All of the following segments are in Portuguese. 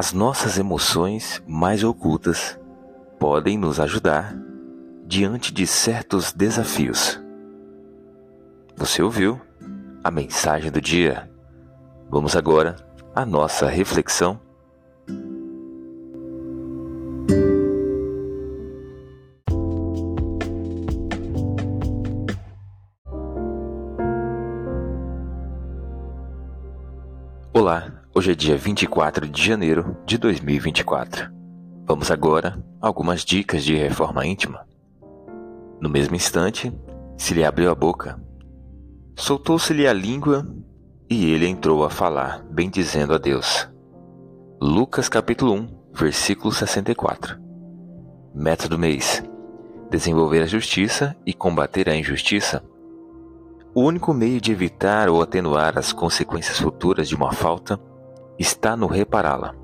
as nossas emoções mais ocultas podem nos ajudar diante de certos desafios. Você ouviu a mensagem do dia? Vamos agora à nossa reflexão. Olá, Hoje é dia 24 de janeiro de 2024. Vamos agora a algumas dicas de reforma íntima. No mesmo instante, se lhe abriu a boca, soltou-se-lhe a língua e ele entrou a falar, bendizendo a Deus. Lucas capítulo 1, versículo 64. Método mês: desenvolver a justiça e combater a injustiça. O único meio de evitar ou atenuar as consequências futuras de uma falta está no repará-la,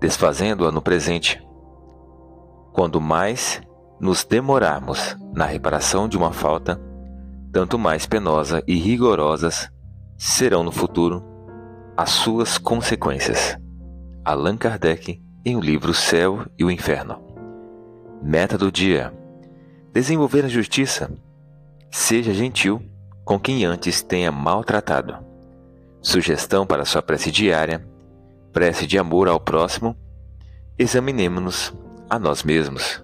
desfazendo-a no presente. Quando mais nos demorarmos na reparação de uma falta, tanto mais penosa e rigorosas serão no futuro as suas consequências. Allan Kardec em o livro Céu e o Inferno. Meta do dia: desenvolver a justiça. Seja gentil com quem antes tenha maltratado. Sugestão para sua prece diária prece de amor ao próximo, examinemos-nos a nós mesmos.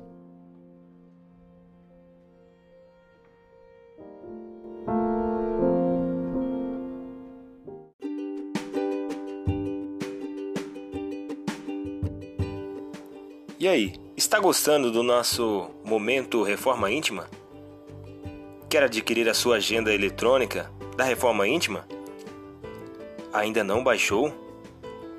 E aí, está gostando do nosso momento Reforma Íntima? Quer adquirir a sua agenda eletrônica da Reforma Íntima? Ainda não baixou?